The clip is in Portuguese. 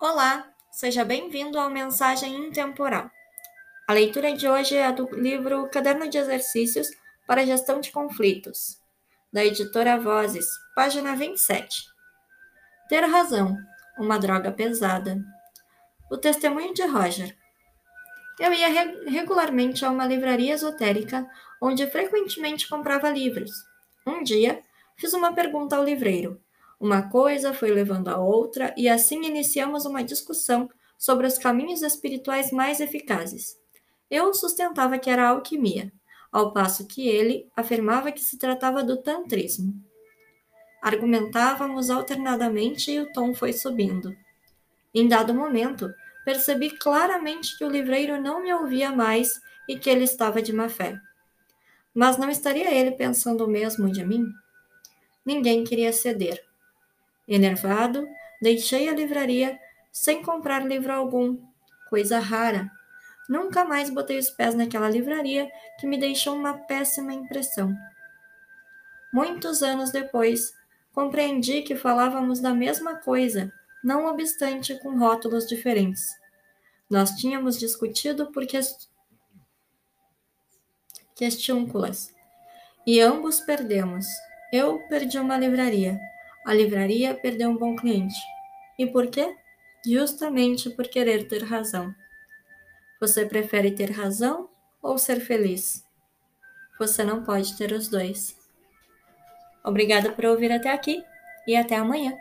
Olá, seja bem-vindo ao Mensagem Intemporal. A leitura de hoje é do livro Caderno de Exercícios para Gestão de Conflitos, da editora Vozes, página 27. Ter razão, uma droga pesada. O testemunho de Roger. Eu ia re regularmente a uma livraria esotérica onde frequentemente comprava livros. Um dia, fiz uma pergunta ao livreiro uma coisa foi levando a outra, e assim iniciamos uma discussão sobre os caminhos espirituais mais eficazes. Eu sustentava que era a alquimia, ao passo que ele afirmava que se tratava do tantrismo. Argumentávamos alternadamente e o tom foi subindo. Em dado momento, percebi claramente que o livreiro não me ouvia mais e que ele estava de má fé. Mas não estaria ele pensando o mesmo de mim? Ninguém queria ceder. Enervado, deixei a livraria sem comprar livro algum, coisa rara. Nunca mais botei os pés naquela livraria que me deixou uma péssima impressão. Muitos anos depois, compreendi que falávamos da mesma coisa, não obstante com rótulos diferentes. Nós tínhamos discutido por quest... questiúnculas e ambos perdemos. Eu perdi uma livraria a livraria perdeu um bom cliente. E por quê? Justamente por querer ter razão. Você prefere ter razão ou ser feliz? Você não pode ter os dois. Obrigada por ouvir até aqui e até amanhã.